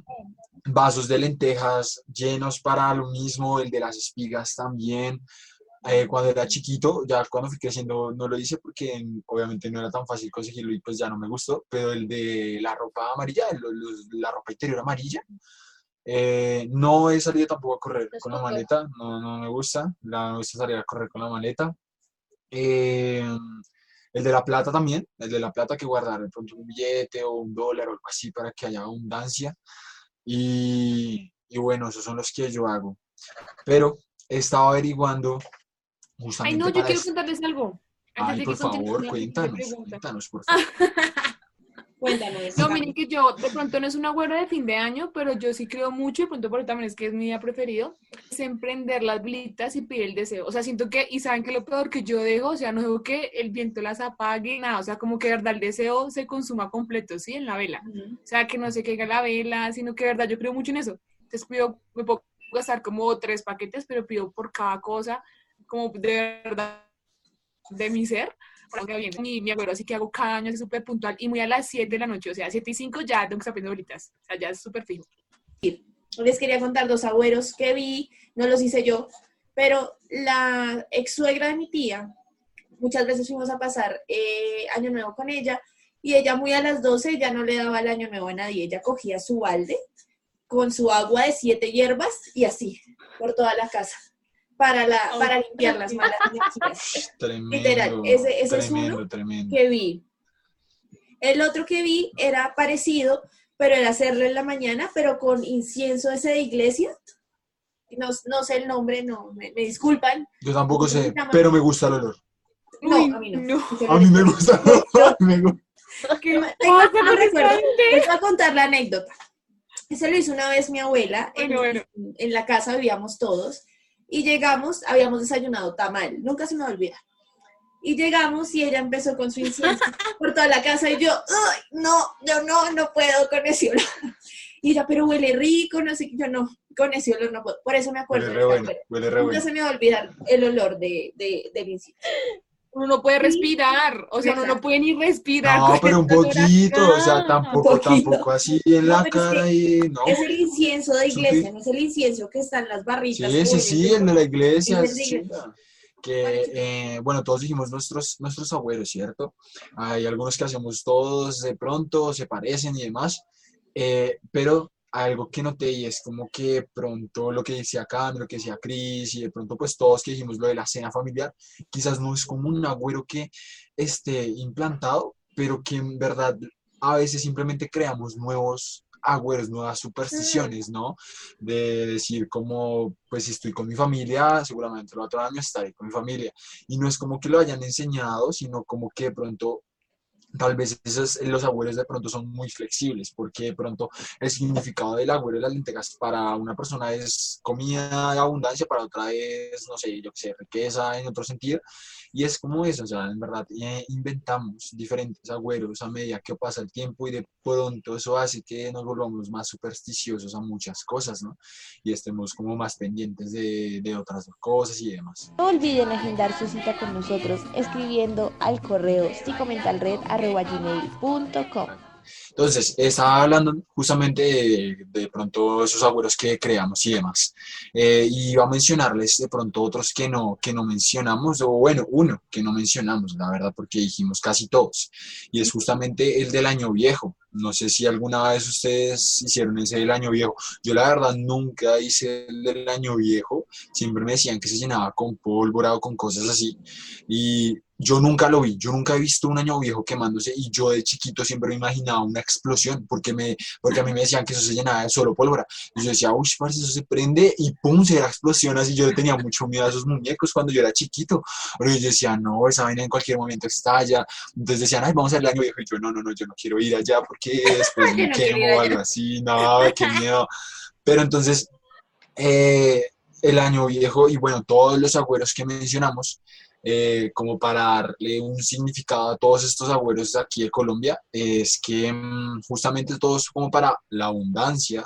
vasos de lentejas llenos para lo mismo, el de las espigas también. Eh, cuando era chiquito, ya cuando fui creciendo no lo hice porque mm, obviamente no era tan fácil conseguirlo y pues ya no me gustó, pero el de la ropa amarilla, el- la ropa interior amarilla, eh, no he salido tampoco a correr con la maleta, no, no me gusta, la, me gusta salir a correr con la maleta. Eh, el de la plata también, el de la plata que guardar de pronto un billete o un dólar o algo así para que haya abundancia. Y, y bueno, esos son los que yo hago. Pero he estado averiguando Ay, justamente no, yo para quiero eso. contarles algo. Antes Ay, de por que favor, cuéntanos, cuéntanos, por favor. Cuéntanos. No, miren que yo de pronto no es una güera de fin de año, pero yo sí creo mucho y pronto por eso también es que es mi día preferido, es emprender las velitas y pedir el deseo. O sea, siento que, y saben que lo peor que yo dejo, o sea, no dejo que el viento las apague, nada, o sea, como que de verdad el deseo se consuma completo, ¿sí? En la vela. Ujú. O sea, que no se caiga la vela, sino que de verdad yo creo mucho en eso. Entonces pido, me puedo gastar como tres paquetes, pero pido por cada cosa, como de verdad, de mi ser. bien. Mi, abuelo así que hago cada año, súper puntual y muy a las 7 de la noche, o sea, 7 y 5 ya tengo que estar pidiendo bolitas. O sea, ya es súper fijo. Les quería contar dos agüeros que vi, no los hice yo, pero la ex suegra de mi tía, muchas veces fuimos a pasar eh, Año Nuevo con ella y ella muy a las 12 ya no le daba el Año Nuevo a nadie, ella cogía su balde con su agua de siete hierbas y así, por toda la casa, para, la, para limpiar las malas energías. Tremendo. Literal, ese- ese es tremendo, uno tremendo. que vi. El otro que vi era parecido, pero era hacerlo en la mañana, pero con incienso ese de iglesia. No, no sé el nombre, no, me, me disculpan. Yo tampoco sé, pero me gusta el olor. No, Uy, a mí no. no. A mí me gusta el olor. me gusta. ¿Qué Tengo- pasa no recuerdo. Les voy a contar la anécdota. Eso lo hizo una vez mi abuela. En, Bueno, bueno. en la casa vivíamos todos. Y llegamos, habíamos desayunado tamal. Nunca se me va a olvidar. Y llegamos y ella empezó con su incienso por toda la casa. Y yo, ¡ay, no! Yo no, no puedo con ese olor. Y ella, pero huele rico, no sé qué. Yo no, con ese olor no puedo. Por eso me acuerdo. Huele re bueno, huele re Nunca bueno. se me va a olvidar el olor de, de, del incienso. Uno no puede respirar, o sea, uno no puede ni respirar. No, pero un poquito, o sea, tampoco, tampoco así en la No, pero es que cara y no. Es el incienso de iglesia, no es el incienso que está en las barritas. Sí, sí, sí, el de la iglesia. Que, eh, bueno, todos dijimos nuestros, nuestros abuelos, ¿cierto? Hay algunos que hacemos todos de pronto, se parecen y demás, eh, pero algo que noté y es como que pronto lo que decía Cami, lo que decía Cris y de pronto pues todos que dijimos lo de la cena familiar, quizás no es como un agüero que esté implantado, pero que en verdad a veces simplemente creamos nuevos agüeros, nuevas supersticiones, ¿no? de decir como, pues si estoy con mi familia, seguramente el otro año estaré con mi familia. Y no es como que lo hayan enseñado, sino como que de pronto, tal vez esos, los agüeros de pronto son muy flexibles, porque de pronto el significado del agüero de las lentejas para una persona es comida de abundancia, para otra es, no sé, yo qué sé, riqueza en otro sentido. Y es como eso, o sea, en verdad eh, inventamos diferentes agüeros a medida que pasa el tiempo y de pronto eso hace que nos volvamos más supersticiosos a muchas cosas, ¿no? Y estemos como más pendientes de, de otras cosas y demás. No olviden agendar su cita con nosotros escribiendo al correo psicomentalred.com. Entonces, estaba hablando justamente de, de pronto esos agüeros que creamos y demás. Eh, y iba a mencionarles de pronto otros que no, que no mencionamos, o bueno, uno que no mencionamos, la verdad, porque dijimos casi todos. Y es justamente el del año viejo. No sé si alguna vez ustedes hicieron ese del año viejo. Yo la verdad nunca hice el del año viejo. Siempre me decían que se llenaba con pólvora o con cosas así. Y yo nunca lo vi, yo nunca he visto un año viejo quemándose y yo de chiquito siempre me imaginaba una explosión porque, me, porque a mí me decían que eso se llenaba de solo pólvora. Y yo decía, uy, parce, eso se prende y pum, se da explosión. Así yo tenía mucho miedo a esos muñecos cuando yo era chiquito. Pero yo decía, no, esa vaina en cualquier momento estalla. Entonces decían, ay, vamos a ver el año viejo. Y yo, no, no, no, yo no quiero ir allá porque después me no quemo o algo así. No, qué miedo. Pero entonces, eh, el año viejo y bueno, todos los agüeros que mencionamos, eh, como para darle un significado a todos estos agüeros aquí de Colombia, es que mm, justamente todo es como para la abundancia,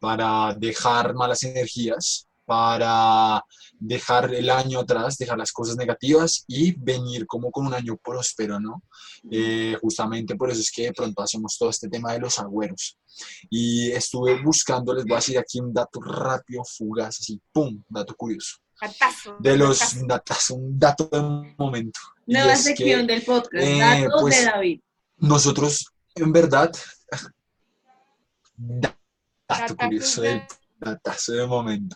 para dejar malas energías, para dejar el año atrás, dejar las cosas negativas y venir como con un año próspero, ¿no? Eh, justamente por eso es que de pronto hacemos todo este tema de los agüeros. Y estuve buscando, les voy a decir aquí un dato rápido, fugaz, así, ¡pum! Dato curioso. Datazo, De los datazo. datos, un dato de momento. Nueva que, sección del podcast, eh, datos pues, de David. nosotros, en verdad, dato Datazos curioso de- del datazo de momento.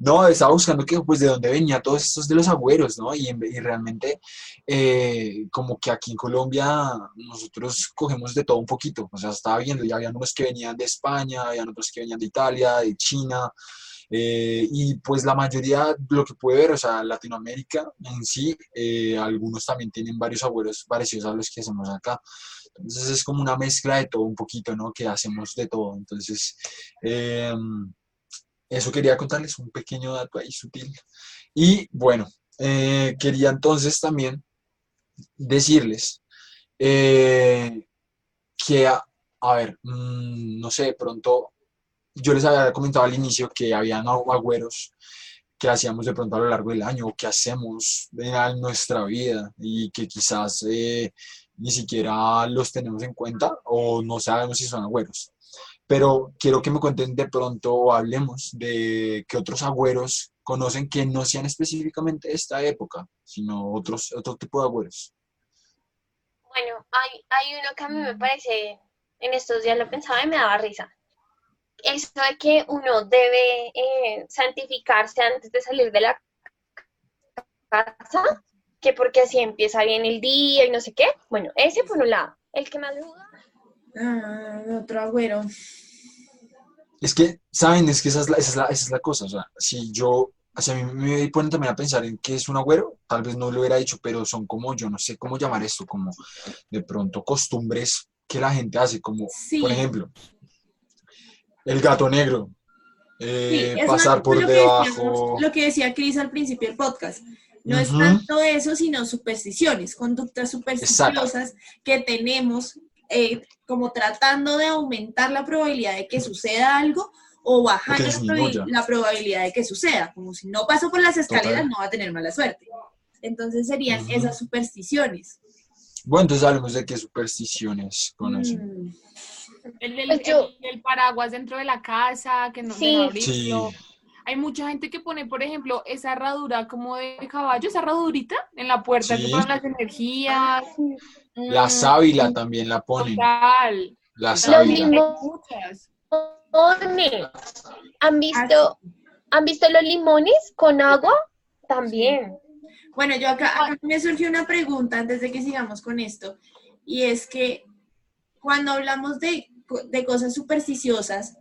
No, estaba buscando que, pues, de dónde venía todos estos de los agüeros, ¿no? Y, en- y realmente, eh, como que aquí en Colombia, nosotros cogemos de todo un poquito. O sea, estaba viendo, ya habían unos que venían de España, habían otros que venían de Italia, de China. Eh, y pues la mayoría, lo que puede ver, o sea, Latinoamérica en sí, eh, algunos también tienen varios agüeros parecidos a los que hacemos acá. Entonces es como una mezcla de todo un poquito, ¿no? Que hacemos de todo. Entonces, eh, eso quería contarles, un pequeño dato ahí sutil. Y bueno, eh, quería entonces también decirles que, a, a ver, mm, no sé, de pronto, yo les había comentado al inicio que habían agüeros que hacíamos de pronto a lo largo del año o que hacemos en nuestra vida y que quizás eh, ni siquiera los tenemos en cuenta o no sabemos si son agüeros. Pero quiero que me cuenten de pronto o hablemos de qué otros agüeros conocen que no sean específicamente de esta época, sino otros, otro tipo de agüeros. Bueno, hay, hay uno que a mí me parece, en estos días lo pensaba y me daba risa. Eso de que uno debe eh, santificarse antes de salir de la casa, que porque así empieza bien el día y no sé qué. Bueno, ese por un lado. El que gusta. Ah, otro agüero. Es que, ¿saben? Es que esa es la, esa es la, esa es la cosa. O sea, si yo, si a mí me ponen también a pensar en qué es un agüero, tal vez no lo hubiera dicho, pero son como, yo no sé cómo llamar esto, como de pronto costumbres que la gente hace, como, Sí. por ejemplo, el gato negro, Sí, eh, es pasar por lo que debajo. decíamos- lo que decía Cris al principio del podcast. No es tanto eso, sino supersticiones, conductas supersticiosas que tenemos eh, como tratando de aumentar la probabilidad de que suceda algo o bajar Que la, probabilidad de que suceda. Como si no paso por las escaleras, Total. no va a tener mala suerte. Entonces serían esas supersticiones. Bueno, entonces hablemos de qué supersticiones conocen. Mm. El del, Pues yo- el del paraguas dentro de la casa, que no, Sí. no Sí, abrirlo. Hay mucha gente que pone, por ejemplo, esa herradura como de caballo, esa herradurita en la puerta Sí. que ponen las energías. la Mm, sábila también la ponen. Total. La Los sábila. muchas. Limones. ¿Han visto, ¿Han visto los limones con agua? También. Bueno, yo acá, acá me surgió una pregunta antes de que sigamos con esto, y es que cuando hablamos de, de cosas supersticiosas,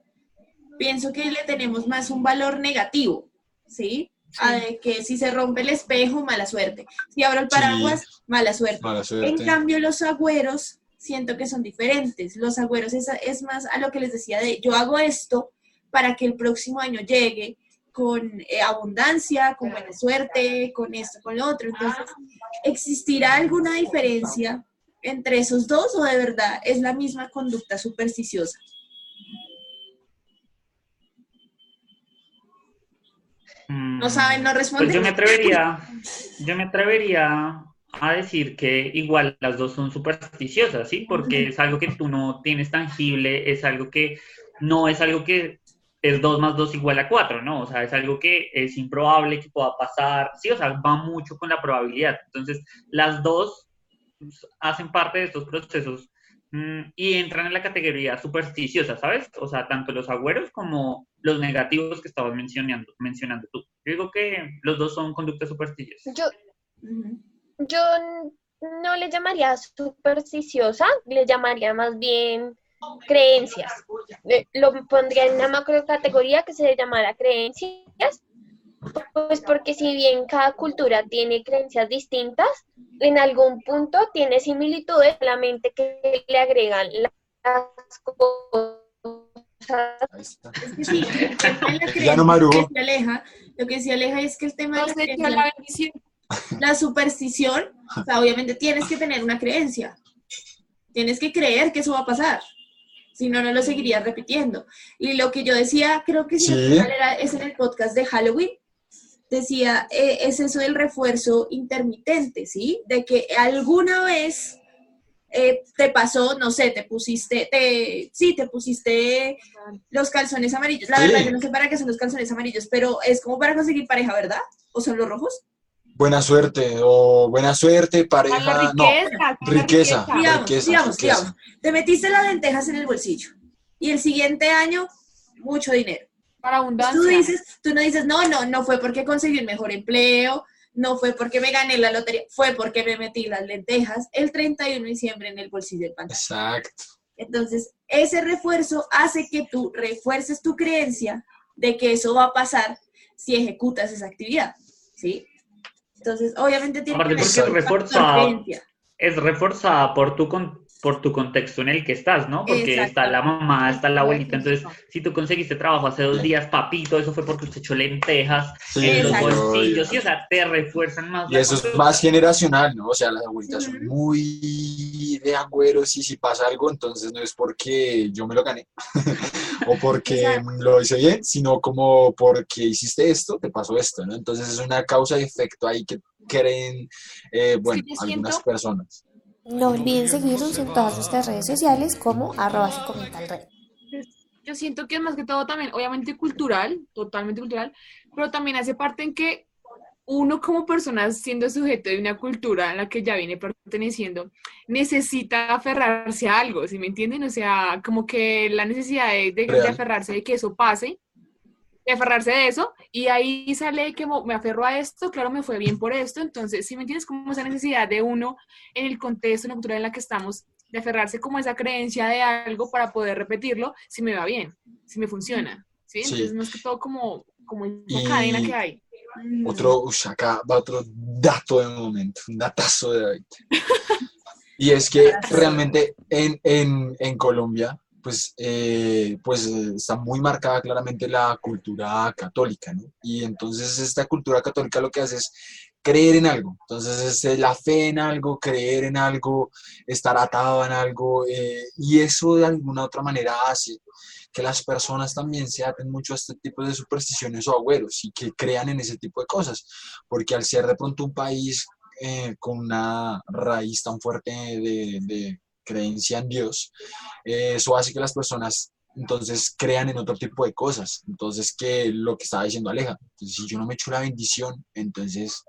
pienso que le tenemos más un valor negativo, ¿sí? A de que si se rompe el espejo, mala suerte. Si abro el Sí. paraguas, mala suerte. Mala En suerte. cambio, los agüeros siento que son diferentes. Los agüeros es, es más a lo que les decía de yo hago esto para que el próximo año llegue con eh, abundancia, con buena suerte, con esto, con lo otro. Entonces, ¿existirá alguna diferencia entre esos dos o de verdad es la misma conducta supersticiosa? No saben, no responden. Pues yo me atrevería, yo me atrevería a decir que igual las dos son supersticiosas, ¿sí? Porque es algo que tú no tienes tangible, es algo que no es algo que es 2 más 2 igual a 4, ¿no? O sea, es algo que es improbable que pueda pasar, sí, o sea, va mucho con la probabilidad. Entonces, las dos hacen parte de estos procesos mm, y entran en la categoría supersticiosa, ¿sabes? O sea, tanto los agüeros como los negativos que estabas mencionando, mencionando tú. Yo digo que los dos son conductas supersticiosas. Yo, yo no le llamaría supersticiosa, le llamaría más bien creencias. Le- Lo pondría en una macro categoría que se llamara creencias, pues porque si bien cada cultura tiene creencias distintas, en algún punto tiene similitudes, solamente que le agregan las cosas Ahí está. Es que sí, el tema de la Ya no creencia madrugó. que se aleja, lo que se aleja es que el tema de la creencia la bendición. La superstición, o sea, obviamente tienes que tener una creencia. Tienes que creer que eso va a pasar. Si no, no lo seguirías repitiendo. Y lo que yo decía, creo que sí. Sí. era, es en el podcast de Halloween, decía, eh, es eso del refuerzo intermitente, ¿sí? De que alguna vez eh, te pasó, no sé, te pusiste, te, sí, te pusiste los calzones amarillos. La Sí. verdad, yo no sé para qué son los calzones amarillos, pero es como para conseguir pareja, ¿verdad? ¿O son los rojos? Buena suerte, o buena suerte, Para pareja, la no, riqueza. riqueza. Digamos, riqueza, digamos, riqueza. digamos, te metiste las lentejas en el bolsillo y el siguiente año, mucho dinero. Para abundancia. Tú dices, tú no dices, no, no, no fue porque conseguí un mejor empleo, no fue porque me gané la lotería, fue porque me metí las lentejas el 31 de diciembre en el bolsillo del pantalón. Exacto. Entonces, ese refuerzo hace que tú refuerces tu creencia de que eso va a pasar si ejecutas esa actividad, ¿sí? Entonces, obviamente tiene Aparte que ver con creencia. Es reforzada por tu, con- por tu contexto en el que estás, ¿no? Porque está la mamá, está la abuelita. Entonces, si tú conseguiste trabajo hace dos días, papito, eso fue porque usted echó lentejas Sí, en los bolsillos. Sí, o sea, te refuerzan más. Y eso es más generacional, ¿no? O sea, las abuelitas son muy de agüeros y si pasa algo, entonces no es porque yo me lo gané o porque Exacto. lo hice bien, sino como porque hiciste esto, te pasó esto, ¿no? Entonces es una causa y efecto ahí que creen, eh, bueno, algunas siento- personas. No olviden seguirnos en todas nuestras redes sociales como arroba psicomental red. Yo siento que es más que todo también, obviamente cultural, totalmente cultural, pero también hace parte en que uno como persona siendo sujeto de una cultura en la que ya viene perteneciendo, necesita aferrarse a algo, ¿sí me entienden? O sea, como que la necesidad de, de- de aferrarse de que eso pase, de aferrarse de eso, y ahí sale que me aferro a esto, claro, me fue bien por esto, entonces, ¿sí me entiendes? Como esa necesidad de uno en el contexto, en la cultura en la que estamos, de aferrarse como a esa creencia de algo para poder repetirlo si me va bien, si me funciona, ¿sí? Sí. Entonces, más que todo como, como esa Y- cadena que hay. Otro, ush, acá va otro dato de momento, un datazo de David. Y es que realmente en, en, en Colombia, pues, eh, pues eh, está muy marcada claramente la cultura católica, ¿no? Y entonces esta cultura católica lo que hace es creer en algo. Entonces es eh, la fe en algo, creer en algo, estar atado en algo, eh, y eso de alguna otra manera hace que las personas también se aten mucho a este tipo de supersticiones o agüeros y que crean en ese tipo de cosas, porque al ser de pronto un país con una raíz tan fuerte de creencia en Dios, eh, eso hace que las personas entonces crean en otro tipo de cosas, entonces que lo que estaba diciendo Aleja, si yo no me echo la bendición, entonces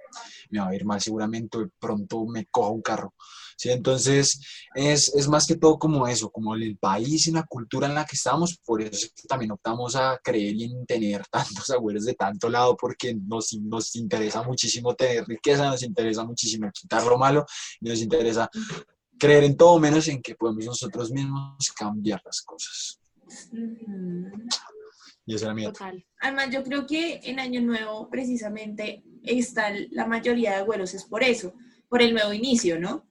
me va a ir mal seguramente, de pronto me coja un carro, ¿sí? Entonces es, es más que todo como eso, como el país y la cultura en la que estamos, por eso también optamos a creer y en tener tantos agüeros de tanto lado, porque nos, nos interesa muchísimo tener riqueza, nos interesa muchísimo quitar lo malo, nos interesa creer en todo menos en que podemos nosotros mismos cambiar las cosas. Ujú. Y esa era mi. Total. Además, yo creo que en Año Nuevo, precisamente, está la mayoría de abuelos, es por eso, por el nuevo inicio, ¿no?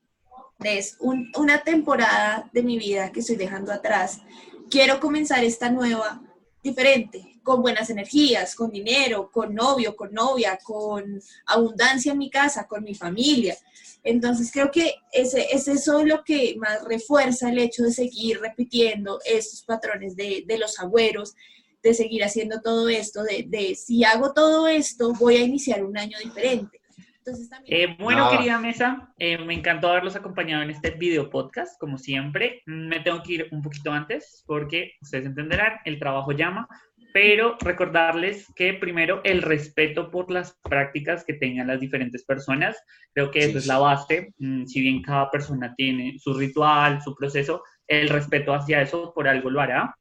Es un- una temporada de mi vida que estoy dejando atrás. Quiero comenzar esta nueva diferente, con buenas energías, con dinero, con novio, con novia, con abundancia en mi casa, con mi familia. Entonces creo que ese, es eso lo que más refuerza el hecho de seguir repitiendo estos patrones de, de los agüeros, de seguir haciendo todo esto, de, de si hago todo esto, voy a iniciar un año diferente. Entonces también... Eh, bueno, Ah. querida mesa, eh, me encantó haberlos acompañado en este video podcast, como siempre. Me tengo que ir un poquito antes porque ustedes entenderán, el trabajo llama, pero recordarles que primero el respeto por las prácticas que tengan las diferentes personas, creo que Sí, eso es la base, Mm, si bien cada persona tiene su ritual, su proceso, el respeto hacia eso por algo lo hará.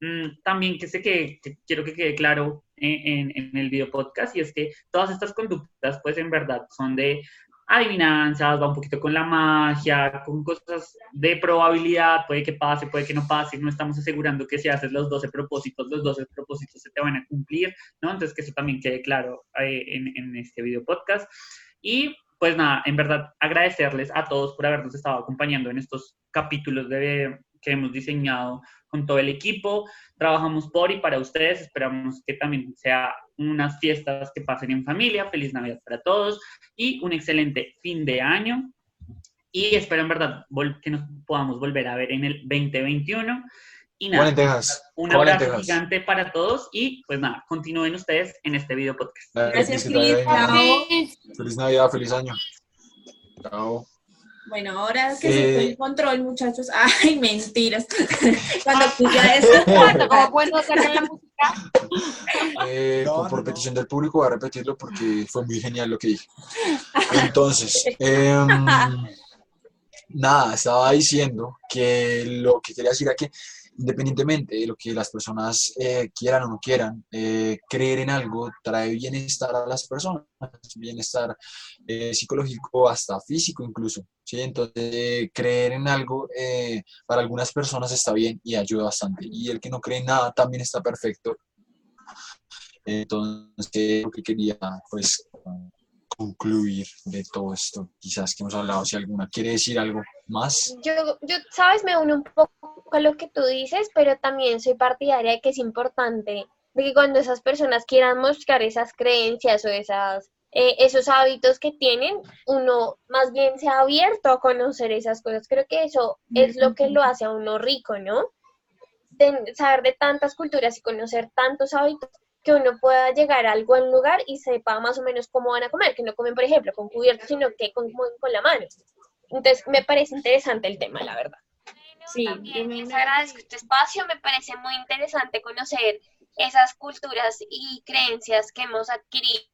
Mm, También que sé que, que quiero que quede claro en, en- en el video podcast y es que todas estas conductas pues en verdad son de adivinanzas, va un poquito con la magia, con cosas de probabilidad, puede que pase, puede que no pase, no estamos asegurando que si haces los 12 propósitos, los 12 propósitos se te van a cumplir, ¿no? Entonces que eso también quede claro eh, en, en este video podcast. Y pues nada, en verdad agradecerles a todos por habernos estado acompañando en estos capítulos de que hemos diseñado con todo el equipo. Trabajamos por y para ustedes. Esperamos que también sea unas fiestas que pasen en familia. Feliz Navidad para todos y un excelente fin de año. Y espero en verdad que nos podamos volver a ver en el 2021. Y nada, un abrazo gigante para todos y pues nada, continúen ustedes en este video podcast. Gracias, Feliz Navidad, feliz año. Chao. Bueno, ahora que se fue el control, muchachos. Ay, mentiras. Cuando ya eso. ¿Cómo puedo sacar la música? Eh, por petición del público voy a repetirlo porque fue muy genial lo que dije. Entonces, eh, nada, estaba diciendo que lo que quería decir era que independientemente de lo que las personas eh, quieran o no quieran, eh, creer en algo trae bienestar a las personas, bienestar eh, psicológico, hasta físico incluso. ¿sí? Entonces, creer en algo para algunas personas está bien y ayuda bastante. Y el que no cree en nada también está perfecto. Entonces, lo que quería, pues, concluir de todo esto, quizás que hemos hablado, si alguna quiere decir algo más. Yo, yo, sabes, me uno un poco a lo que tú dices, pero también soy partidaria de que es importante de que cuando esas personas quieran mostrar esas creencias o esas, eh, esos hábitos que tienen, uno más bien sea abierto a conocer esas cosas. Creo que eso es lo que lo hace a uno rico, ¿no? De saber de tantas culturas y conocer tantos hábitos que uno pueda llegar a algún lugar y sepa más o menos cómo van a comer, que no comen, por ejemplo, con cubierto, sino que con, con la mano. Entonces, me parece interesante el tema, la verdad. Sí, también les agradezco este espacio, me parece muy interesante conocer esas culturas y creencias que hemos adquirido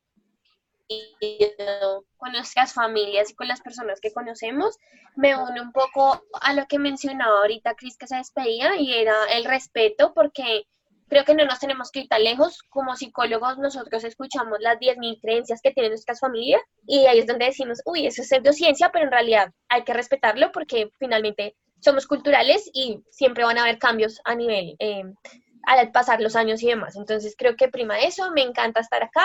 con nuestras familias y con las personas que conocemos. Me uno un poco a lo que mencionaba ahorita Cris que se despedía y era el respeto, porque creo que no nos tenemos que ir tan lejos. Como psicólogos, nosotros escuchamos las 10.000 creencias que tienen nuestras familias y ahí es donde decimos, uy, eso es pseudociencia, pero en realidad hay que respetarlo porque finalmente somos culturales y siempre van a haber cambios a nivel, eh, al pasar los años y demás. Entonces creo que prima eso, me encanta estar acá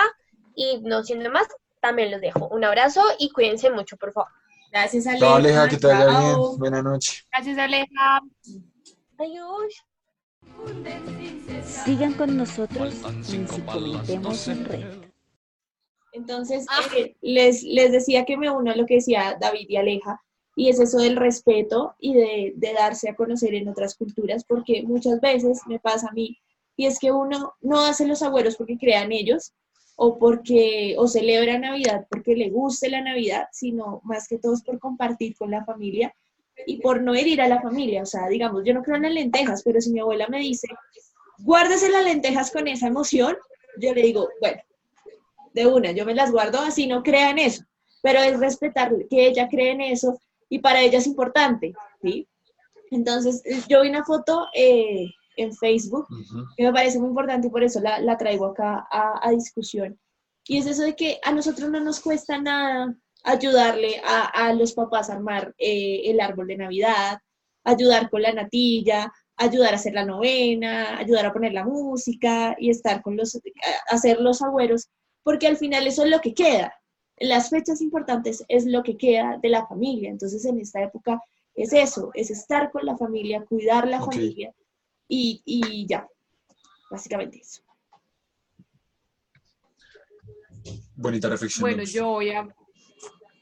y no siendo más, también los dejo. Un abrazo y cuídense mucho, por favor. Gracias, Aleja. Aleja, que te vaya bien. Buenas noches. Gracias, Aleja. Adiós. Sigan con nosotros en Si Comentemos en Red. Entonces, ah. eh, les, les decía que me uno a lo que decía David y Aleja, y es eso del respeto y de, de, darse a conocer en otras culturas, porque muchas veces me pasa a mí, y es que uno no hace los agüeros porque crean ellos, o porque, o celebra Navidad porque le guste la Navidad, sino más que todo es por compartir con la familia y por no herir a la familia. O sea, digamos, yo no creo en las lentejas, pero si mi abuela me dice, guárdese las lentejas con esa emoción, yo le digo, bueno, de una, yo me las guardo así, no crea en eso, pero es respetar que ella cree en eso y para ella es importante, ¿sí? Entonces, yo vi una foto eh, en Facebook que me parece muy importante y por eso la, la traigo acá a, a discusión. Y es eso de que a nosotros no nos cuesta nada ayudarle a, los papás a armar eh, el árbol de Navidad, ayudar con la natilla, ayudar a hacer la novena, ayudar a poner la música y estar con los, hacer los agüeros, porque al final eso es lo que queda. Las fechas importantes es lo que queda de la familia. Entonces en esta época es eso, es estar con la familia, cuidar la familia y, y ya, básicamente eso. Bonita reflexión. Bueno, yo voy a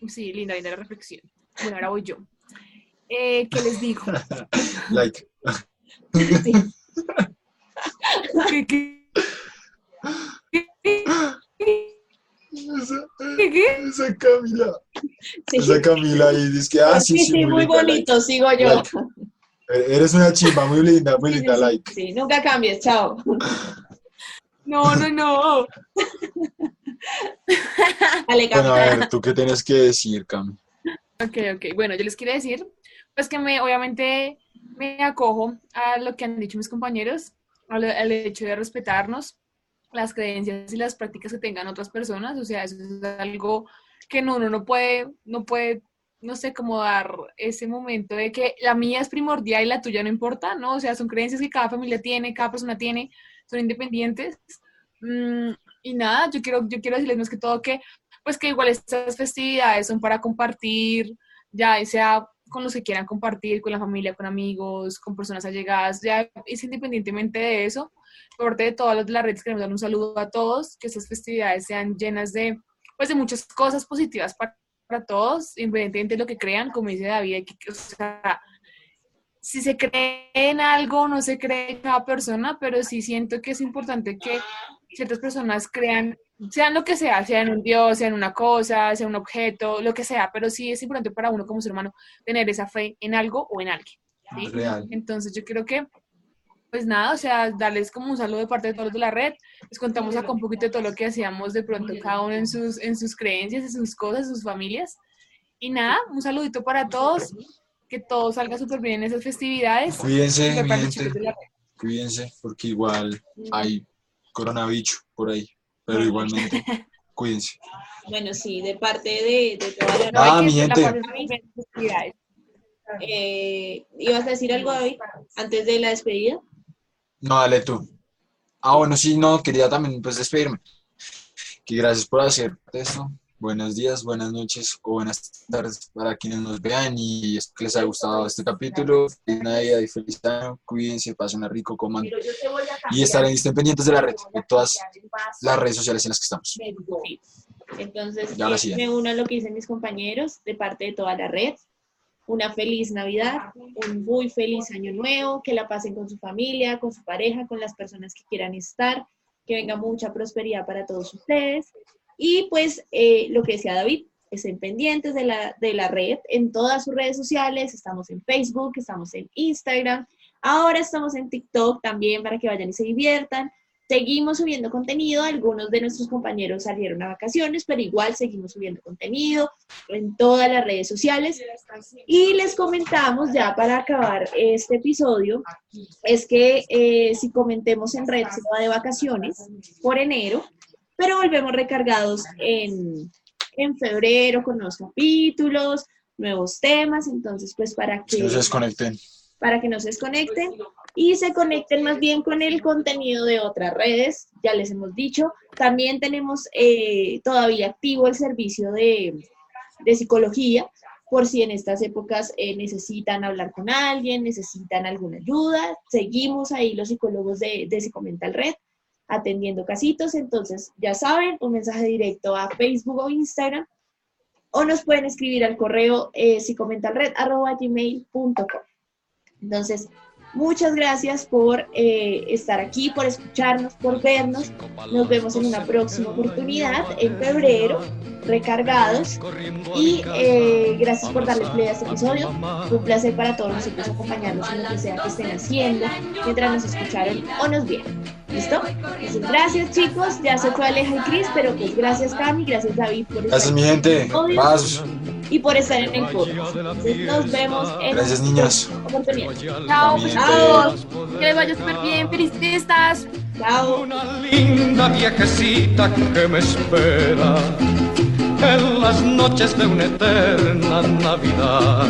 Sí, linda, linda la reflexión. Bueno, ahora voy yo. Eh, ¿Qué les digo? like. Sí. ¿Qué, qué? Esa, esa Camila. Sí. Esa Camila ahí dice que ah, sí, sí, sí muy, bonito, sigo yo. Like. E-, eres una chimba, muy linda, muy linda, like. Sí, nunca cambies, chao. No, no, no. bueno, a ver, ¿tú qué tienes que decir, Cam? Ok, ok. Bueno, yo les quiero decir, pues que me, obviamente me acojo a lo que han dicho mis compañeros, al, hecho de respetarnos las creencias y las prácticas que tengan otras personas, o sea, eso es algo que uno no puede, no puede, no sé, cómo dar ese momento de que la mía es primordial y la tuya no importa, ¿no? O sea, son creencias que cada familia tiene, cada persona tiene, son independientes. Mm, y nada, yo quiero, yo quiero decirles más que todo que, pues que igual estas festividades son para compartir, ya sea con los que quieran compartir, con la familia, con amigos, con personas allegadas, ya es independientemente de eso. Por parte de todas las redes queremos dar un saludo a todos, que estas festividades sean llenas de, pues, de muchas cosas positivas para, todos, independientemente de lo que crean, como dice David, que, si se cree en algo, no se cree en cada persona, pero sí siento que es importante que ciertas personas crean, sean lo que sea, sea en un dios, sea en una cosa, sea un objeto, lo que sea, pero sí es importante para uno como ser humano tener esa fe en algo o en alguien. ¿sí? Real. Entonces yo creo que, pues nada, o sea, darles como un saludo de parte de todos los de la red, les contamos acá un poquito de todo lo que hacíamos de pronto cada uno en sus, en sus creencias, en sus cosas, en sus familias. Y nada, un saludito para todos, que todo salga súper bien en esas festividades. Cuídense, De mi gente. chicos de la red. Cuídense, porque igual hay coronavirus por ahí. Pero igualmente, cuídense. Bueno, sí, de parte de, de toda la Ah, mi gente. Eh, ¿Ibas a decir algo, David, antes de la despedida? No, dale tú. Ah, bueno, sí, no, quería también pues despedirme. Que gracias por hacer esto. Buenos días, buenas noches o buenas tardes para quienes nos vean y espero que les haya gustado este capítulo. Feliz Navidad y feliz año. Cuídense, pasen rico, coman y estarán estén pendientes de la red, de todas las redes sociales en las que estamos. Sí. Entonces, eh, sí. me uno a lo que dicen mis compañeros de parte de toda la red. Una feliz Navidad, un muy feliz año nuevo, que la pasen con su familia, con su pareja, con las personas que quieran estar, que venga mucha prosperidad para todos ustedes. Y pues eh, lo que decía David, estén pendientes de la, de la red en todas sus redes sociales, estamos en Facebook, estamos en Instagram, ahora estamos en TikTok también para que vayan y se diviertan. Seguimos subiendo contenido, algunos de nuestros compañeros salieron a vacaciones, pero igual seguimos subiendo contenido en todas las redes sociales. Y les comentamos ya para acabar este episodio, es que eh, si comentemos en red se va de vacaciones por enero, pero volvemos recargados en, en febrero con nuevos capítulos, nuevos temas, entonces pues para que no se desconecten. para que no se desconecten y se conecten más bien con el contenido de otras redes, ya les hemos dicho. También tenemos eh, todavía activo el servicio de, de psicología, por si en estas épocas eh, necesitan hablar con alguien, necesitan alguna ayuda. Seguimos ahí los psicólogos de, de Psicomental Red atendiendo casitos, entonces ya saben, un mensaje directo a Facebook o Instagram o nos pueden escribir al correo eh, psicomentalred.gmail.com. Entonces, muchas gracias por eh, estar aquí, por escucharnos, por vernos. Nos vemos en una próxima oportunidad en febrero, recargados. Y eh, gracias por darle play a este episodio. Fue un placer para todos nosotros acompañarnos en lo que sea que estén haciendo, mientras nos escucharon o nos vieron. ¿Listo? Entonces, gracias chicos. Ya se fue Aleja y Cris, pero pues gracias Cami, gracias David por estar Gracias, mi gente. Obvio. Y por estar en el. Entonces, nos vemos en Gracias, niñas. oportunidad. Chao, Chao. gente. que les vaya súper bien, felices fiestas. Chao. Una linda viejecita que me espera en las noches de una eterna Navidad.